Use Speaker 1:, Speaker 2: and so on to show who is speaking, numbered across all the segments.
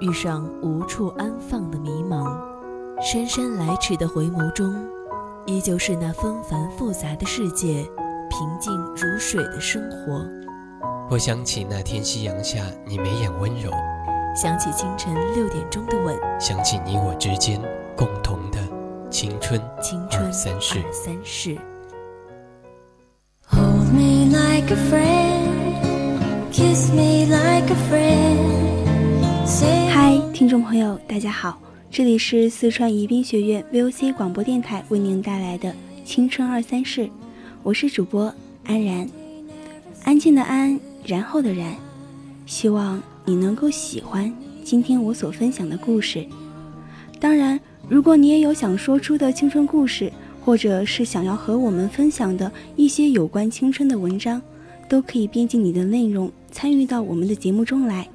Speaker 1: 遇上无处安放的迷茫，姗姗来迟的回眸中，依旧是那纷繁复杂的世界，平静如水的生活。
Speaker 2: 我想起那天夕阳下你眉眼温柔，
Speaker 1: 想起清晨六点钟的吻，
Speaker 2: 想起你我之间共同的青春
Speaker 1: 青春
Speaker 2: 二三
Speaker 1: 世。三世。
Speaker 3: Hold me like a friend, kiss me like a friend. Say
Speaker 4: 嗨，听众朋友，大家好，这里是四川宜宾学院 VOC 广播电台为您带来的《青春二三事》，我是主播安然，安静的安，然后的然，希望你能够喜欢今天我所分享的故事。当然，如果你也有想说出的青春故事，或者是想要和我们分享的一些有关青春的文章，都可以编辑你的内容参与到我们的节目中来。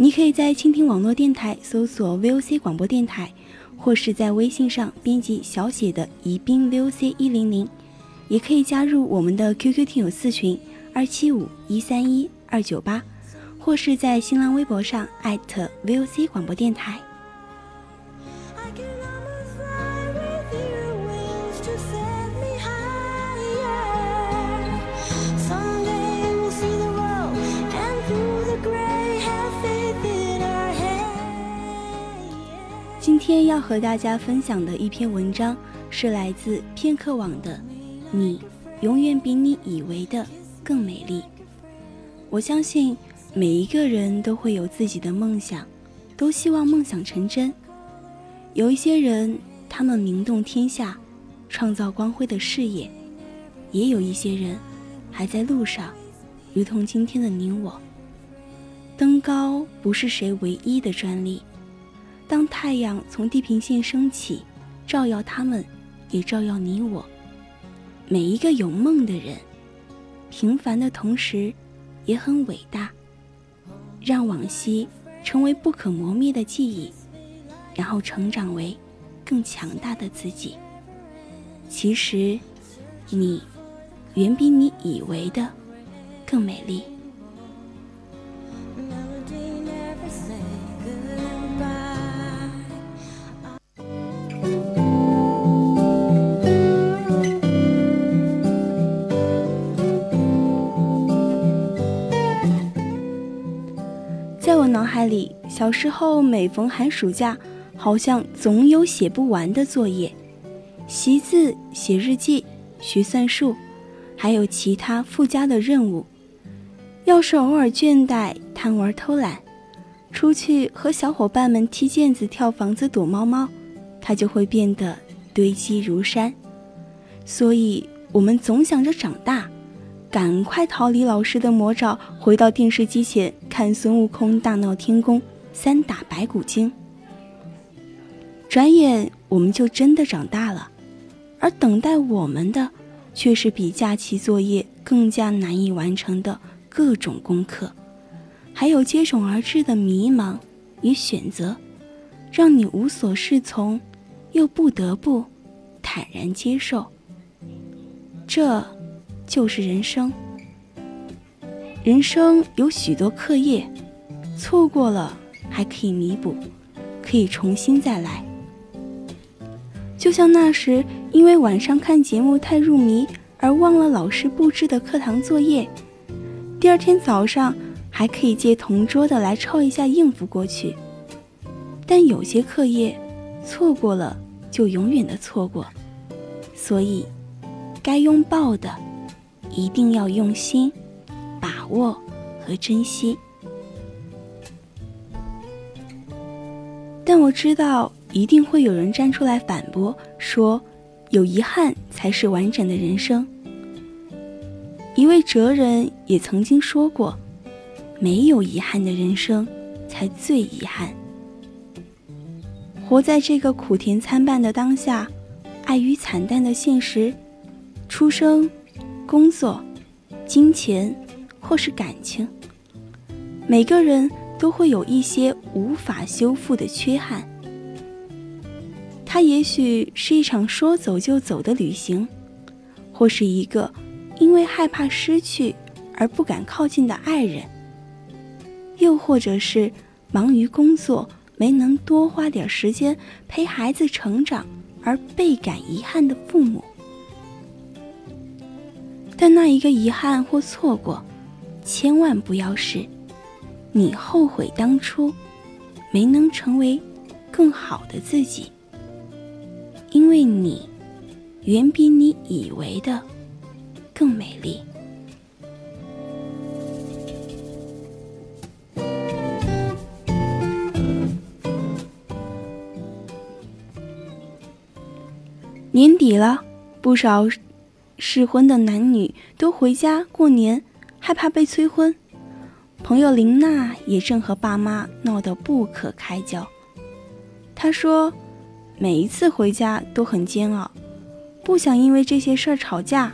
Speaker 4: 你可以在蜻蜓网络电台搜索 VOC 广播电台，或是在微信上编辑小写的宜宾 VOC 一零零，也可以加入我们的 QQ 听友四群二七五一三一二九八，或是在新浪微博上艾特 VOC 广播电台。今天要和大家分享的一篇文章是来自片刻网的《你永远比你以为的更美丽》。我相信每一个人都会有自己的梦想，都希望梦想成真。有一些人，他们名动天下，创造光辉的事业；也有一些人，还在路上，如同今天的你我。登高不是谁唯一的专利。当太阳从地平线升起，照耀他们，也照耀你我。每一个有梦的人，平凡的同时，也很伟大。让往昔成为不可磨灭的记忆，然后成长为更强大的自己。其实，你远比你以为的更美丽。海里，小时候每逢寒暑假，好像总有写不完的作业，习字、写日记、学算术，还有其他附加的任务。要是偶尔倦怠、贪玩、偷懒，出去和小伙伴们踢毽子、跳房子、躲猫猫，它就会变得堆积如山。所以，我们总想着长大。赶快逃离老师的魔爪，回到电视机前看孙悟空大闹天宫，三打白骨精。转眼我们就真的长大了，而等待我们的，却是比假期作业更加难以完成的各种功课，还有接踵而至的迷茫与选择，让你无所适从，又不得不坦然接受。这。就是人生。人生有许多课业，错过了还可以弥补，可以重新再来。就像那时因为晚上看节目太入迷而忘了老师布置的课堂作业，第二天早上还可以借同桌的来抄一下应付过去。但有些课业错过了就永远的错过，所以该拥抱的。一定要用心把握和珍惜。但我知道，一定会有人站出来反驳，说有遗憾才是完整的人生。一位哲人也曾经说过：“没有遗憾的人生才最遗憾。”活在这个苦甜参半的当下，爱与惨淡的现实，出生、工作、金钱或是感情，每个人都会有一些无法修复的缺憾。它也许是一场说走就走的旅行，或是一个因为害怕失去而不敢靠近的爱人，又或者是忙于工作没能多花点时间陪孩子成长而倍感遗憾的父母。但那一个遗憾或错过，千万不要是你后悔当初没能成为更好的自己。因为你远比你以为的更美丽。年底了，不少适婚的男女都回家过年，害怕被催婚。朋友林娜也正和爸妈闹得不可开交。她说。每一次回家都很煎熬，不想因为这些事儿吵架。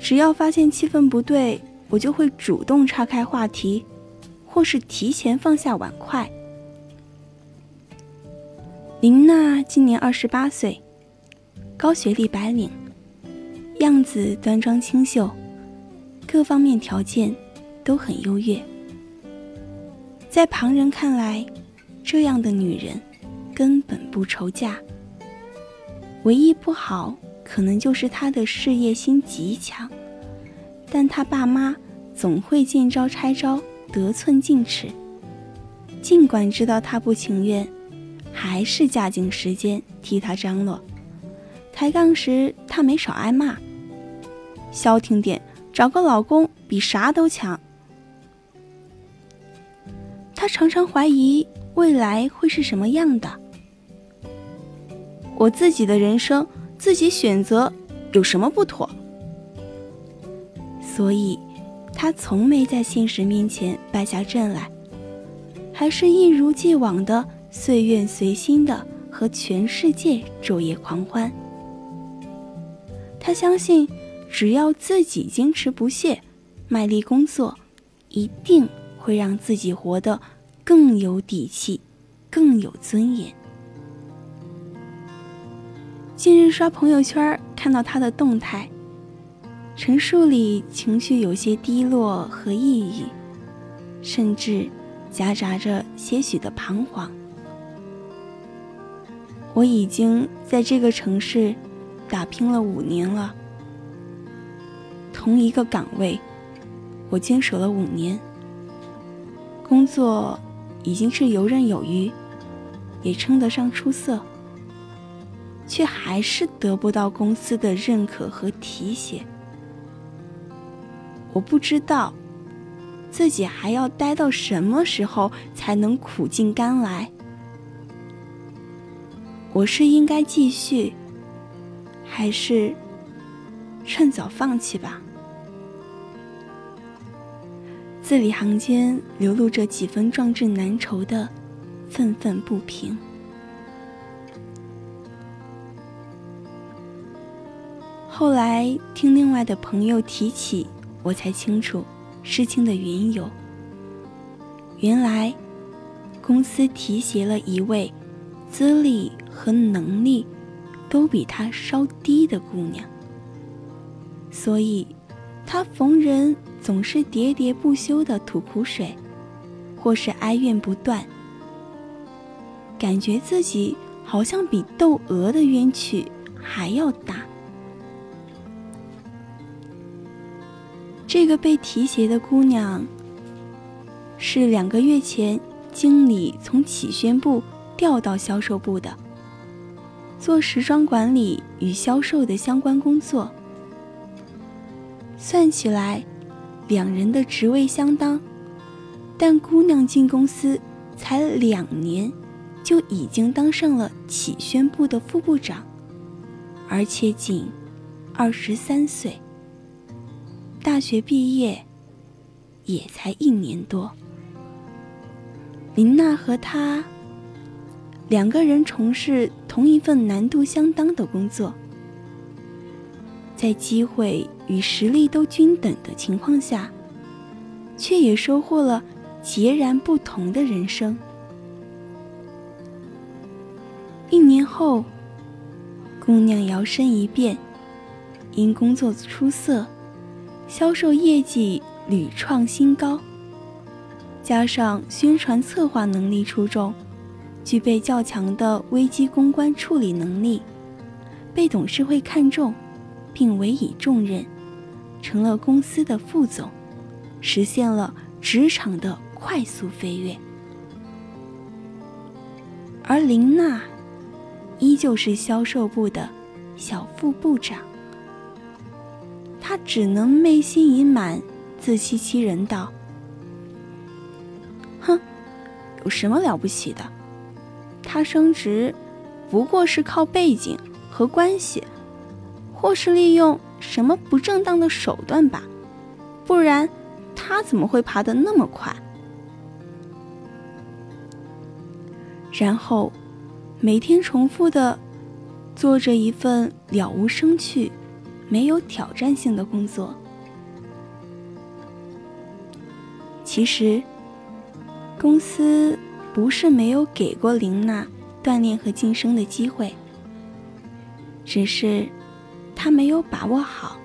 Speaker 4: 只要发现气氛不对，我就会主动岔开话题，或是提前放下碗筷。林娜今年二十八岁，高学历白领，样子端庄清秀，各方面条件都很优越。在旁人看来，这样的女人。根本不愁嫁，唯一不好可能就是她的事业心极强，但她爸妈总会见招拆招，得寸进尺。尽管知道他不情愿，还是加紧时间替他张罗。抬杠时他没少挨骂，消停点，找个老公比啥都强。她常常怀疑未来会是什么样的。我自己的人生自己选择，有什么不妥？所以，她从没在现实面前败下阵来，还是一如既往的岁月随心的和全世界昼夜狂欢。他相信，只要自己坚持不懈，卖力工作，一定会让自己活得更有底气，更有尊严。近日刷朋友圈，看到他的动态，陈述里情绪有些低落和抑郁，甚至夹杂着些许的彷徨。我已经在这个城市打拼了五年了，同一个岗位，我坚守了五年，工作已经是游刃有余，也称得上出色。却还是得不到公司的认可和提携。我不知道自己还要待到什么时候才能苦尽甘来。我是应该继续，还是趁早放弃吧？字里行间流露着几分壮志难酬的愤愤不平。后来听另外的朋友提起，我才清楚事情的缘由。原来，公司提携了一位资历和能力都比他稍低的姑娘，所以，他逢人总是喋喋不休的吐苦水，或是哀怨不断，感觉自己好像比窦娥的冤屈还要大。这个被提携的姑娘，是两个月前经理从企宣部调到销售部的，做时装管理与销售的相关工作。算起来，两人的职位相当，但姑娘进公司才两年，就已经当上了企宣部的副部长，而且仅二十三岁。大学毕业也才一年多，林娜和他两个人从事同一份难度相当的工作，在机会与实力都均等的情况下，却也收获了截然不同的人生。一年后，姑娘摇身一变，因工作出色，销售业绩屡创新高，加上宣传策划能力出众，具备较强的危机公关处理能力，被董事会看中，并委以重任，成了公司的副总，实现了职场的快速飞跃。而林娜。依旧是销售部的小副部长，他只能昧心已满，自欺欺人道：“哼，有什么了不起的？他升职不过是靠背景和关系，或是利用什么不正当的手段吧，不然他怎么会爬得那么快？”然后。每天重复的做着一份了无生趣、没有挑战性的工作。其实，公司不是没有给过林娜锻炼和晋升的机会，只是他没有把握好。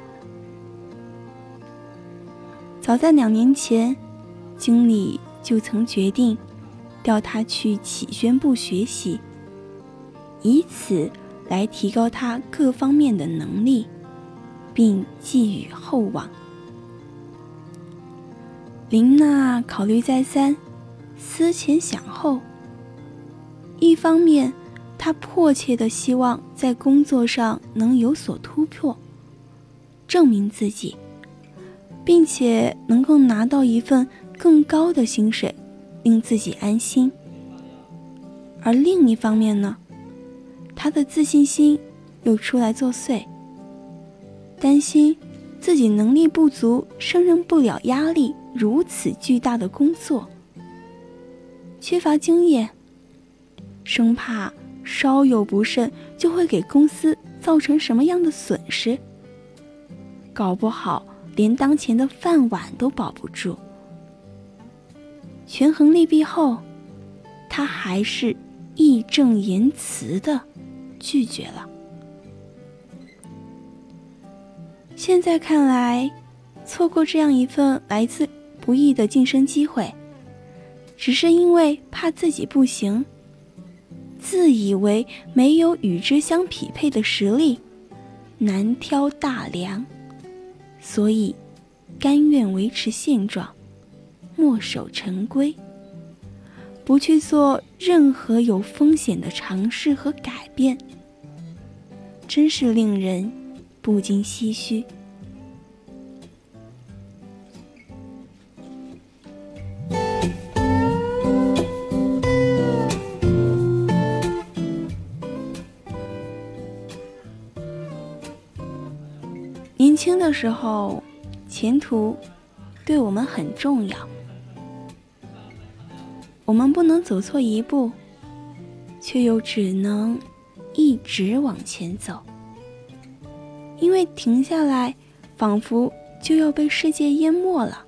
Speaker 4: 早在两年前，经理就曾决定调他去启宣部学习。以此来提高他各方面的能力，并寄予厚望。林娜考虑再三，思前想后。一方面，他迫切的希望在工作上能有所突破，证明自己，并且能够拿到一份更高的薪水，令自己安心。而另一方面呢？他的自信心又出来作祟，担心自己能力不足，胜任不了压力如此巨大的工作，缺乏经验，生怕稍有不慎就会给公司造成什么样的损失，搞不好连当前的饭碗都保不住。权衡利弊后，他还是义正言辞的。拒绝了。现在看来，错过这样一份来自不易的晋升机会，只是因为怕自己不行，自以为没有与之相匹配的实力，难挑大梁，所以甘愿维持现状，墨守成规。不去做任何有风险的尝试和改变，真是令人不禁唏嘘。轻的时候，前途对我们很重要。我们不能走错一步，却又只能一直往前走，因为停下来，仿佛就要被世界淹没了。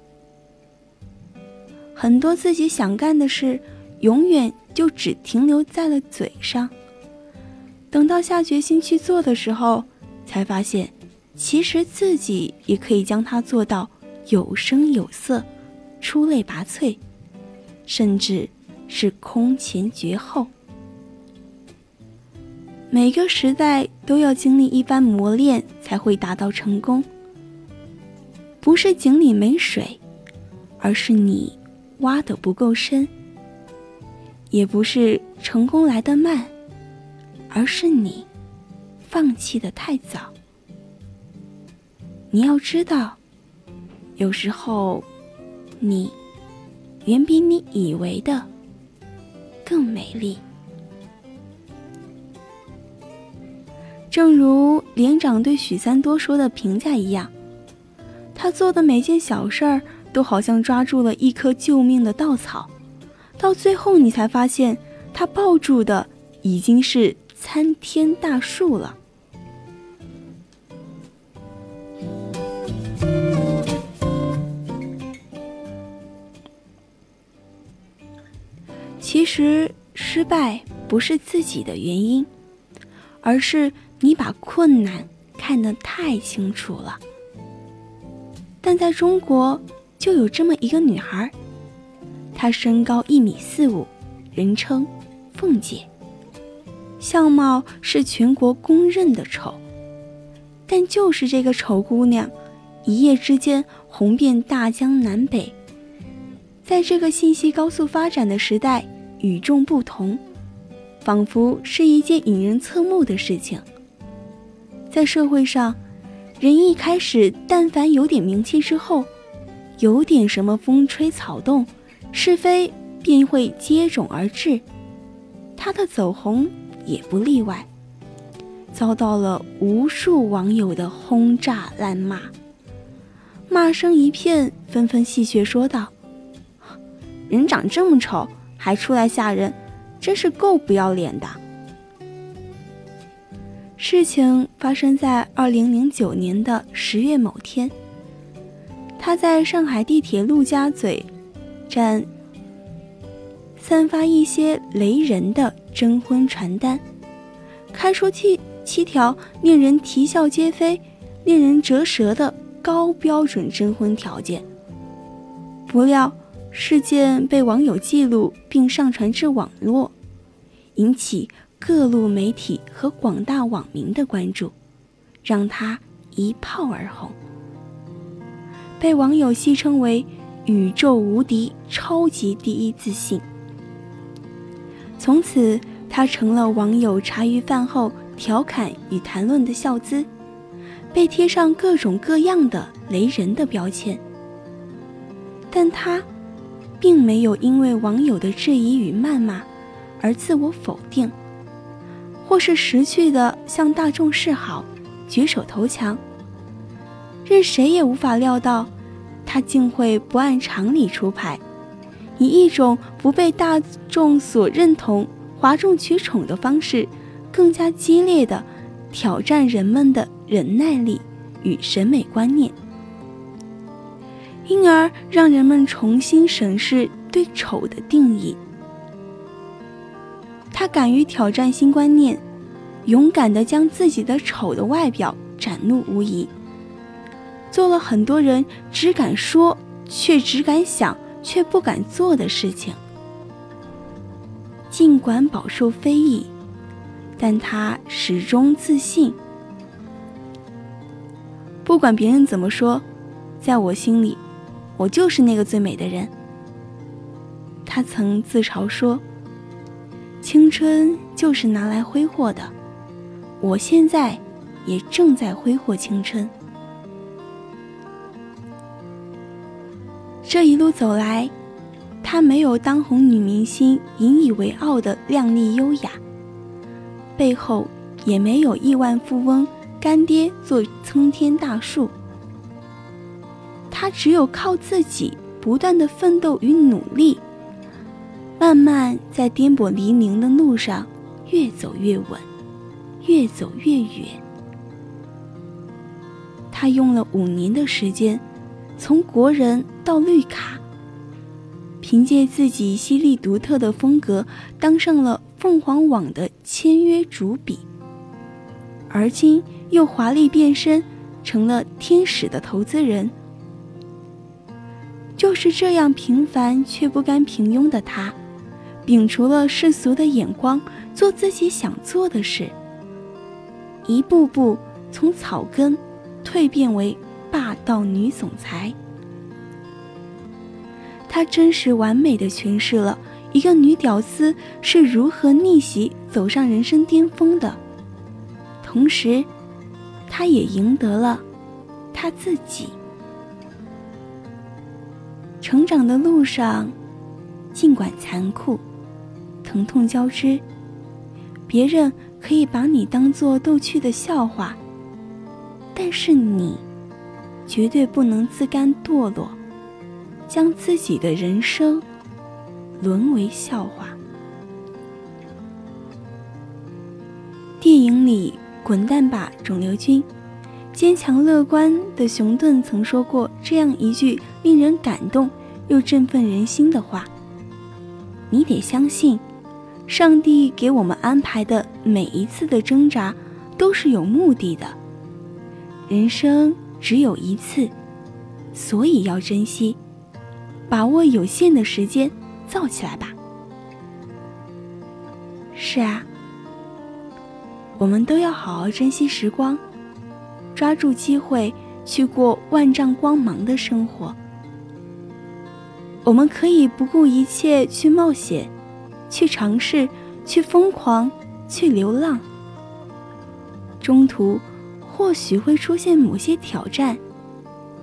Speaker 4: 很多自己想干的事，永远就只停留在了嘴上。等到下决心去做的时候，才发现，其实自己也可以将它做到有声有色、出类拔萃。甚至是空前绝后。每个时代都要经历一番磨练，才会达到成功。不是井里没水，而是你挖的不够深；也不是成功来得慢，而是你放弃的太早。你要知道，有时候你。远比你以为的更美丽。正如连长对许三多说的评价一样，他做的每件小事儿都好像抓住了一棵救命的稻草，到最后你才发现，他抱住的已经是参天大树了。其实失败不是自己的原因，而是你把困难看得太清楚了。但在中国，就有这么一个女孩，她身高一米四五，人称凤姐，相貌是全国公认的丑。但就是这个丑姑娘，一夜之间红遍大江南北。在这个信息高速发展的时代，与众不同，仿佛是一件引人侧目的事情。在社会上，人一开始但凡有点名气之后，有点什么风吹草动，是非便会接踵而至。他的走红也不例外，遭到了无数网友的轰炸滥骂，骂声一片，纷纷戏谑说道。人长这么丑，还出来吓人，真是够不要脸的。事情发生在二零零九年的十月某天，他在上海地铁陆家嘴站散发一些雷人的征婚传单，开出七七条令人啼笑皆非、令人折舌的高标准征婚条件，不料。事件被网友记录并上传至网络，引起各路媒体和广大网民的关注，让他一炮而红，被网友戏称为“宇宙无敌超级第一自信”。从此，他成了网友茶余饭后调侃与谈论的笑资，被贴上各种各样的雷人的标签。但他。并没有因为网友的质疑与谩骂而自我否定，或是识趣的向大众示好、举手投降。任谁也无法料到，他竟会不按常理出牌，以一种不被大众所认同、哗众取宠的方式，更加激烈的挑战人们的忍耐力与审美观念。因而让人们重新审视对丑的定义。他敢于挑战新观念，勇敢地将自己的丑的外表展露无遗，做了很多人只敢说却只敢想却不敢做的事情。尽管饱受非议，但他始终自信。不管别人怎么说，在我心里。我就是那个最美的人。他曾自嘲说：“青春就是拿来挥霍的，我现在也正在挥霍青春。”这一路走来，他没有当红女明星引以为傲的靓丽优雅，背后也没有亿万富翁干爹做参天大树。他只有靠自己不断的奋斗与努力，慢慢在颠簸泥泞的路上越走越稳，越走越远。他用了五年的时间，从国人到绿卡，凭借自己犀利独特的风格，当上了凤凰网的签约主笔，而今又华丽变身，成了天使的投资人。是这样平凡却不甘平庸的他，摒除了世俗的眼光，做自己想做的事，一步步从草根蜕变为霸道女总裁。她真实完美的诠释了一个女屌丝是如何逆袭走上人生巅峰的，同时，她也赢得了她自己。成长的路上，尽管残酷、疼痛交织，别人可以把你当做逗趣的笑话，但是你绝对不能自甘堕落，将自己的人生沦为笑话。电影里滚蛋吧肿瘤君，坚强乐观的熊顿曾说过这样一句令人感动又振奋人心的话：“你得相信，上帝给我们安排的每一次的挣扎都是有目的的。人生只有一次，所以要珍惜，把握有限的时间，造起来吧。”是啊。我们都要好好珍惜时光，抓住机会去过万丈光芒的生活。我们可以不顾一切去冒险，去尝试，去疯狂，去流浪。中途或许会出现某些挑战、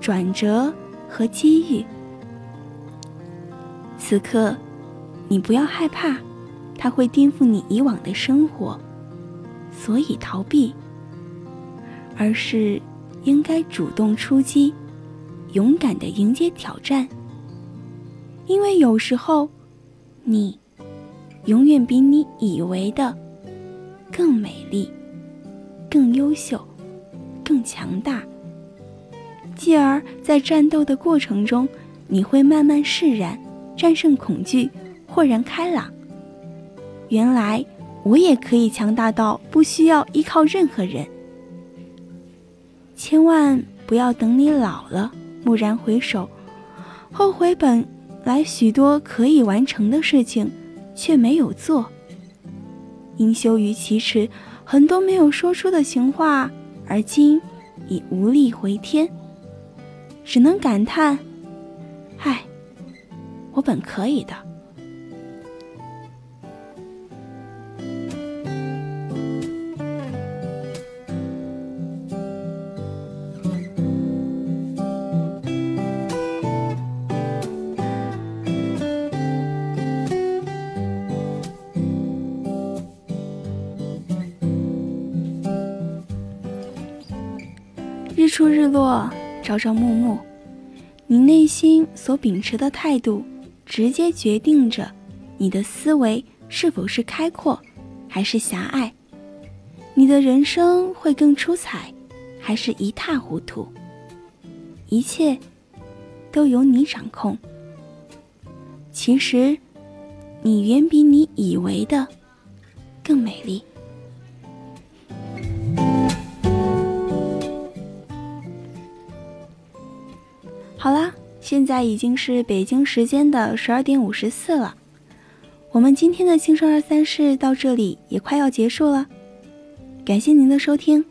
Speaker 4: 转折和机遇。此刻，你不要害怕，它会颠覆你以往的生活。所以逃避，而是应该主动出击，勇敢的迎接挑战。因为有时候，你永远比你以为的更美丽、更优秀、更强大。继而在战斗的过程中，你会慢慢释然，战胜恐惧，豁然开朗。原来。我也可以强大到不需要依靠任何人。千万不要等你老了，蓦然回首，后悔本来许多可以完成的事情却没有做，因羞于启齿很多没有说出的情话，而今已无力回天，只能感叹：唉，我本可以的。落，朝朝暮暮，你内心所秉持的态度，直接决定着你的思维是否是开阔，还是狭隘；你的人生会更出彩，还是一塌糊涂。一切都由你掌控。其实，你远比你以为的更美丽。好啦，现在已经是北京时间的十二点五十四了。我们今天的青春二三事到这里也快要结束了，感谢您的收听，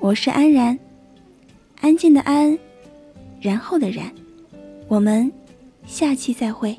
Speaker 4: 我是安然，安静的安，然后的然，我们下期再会。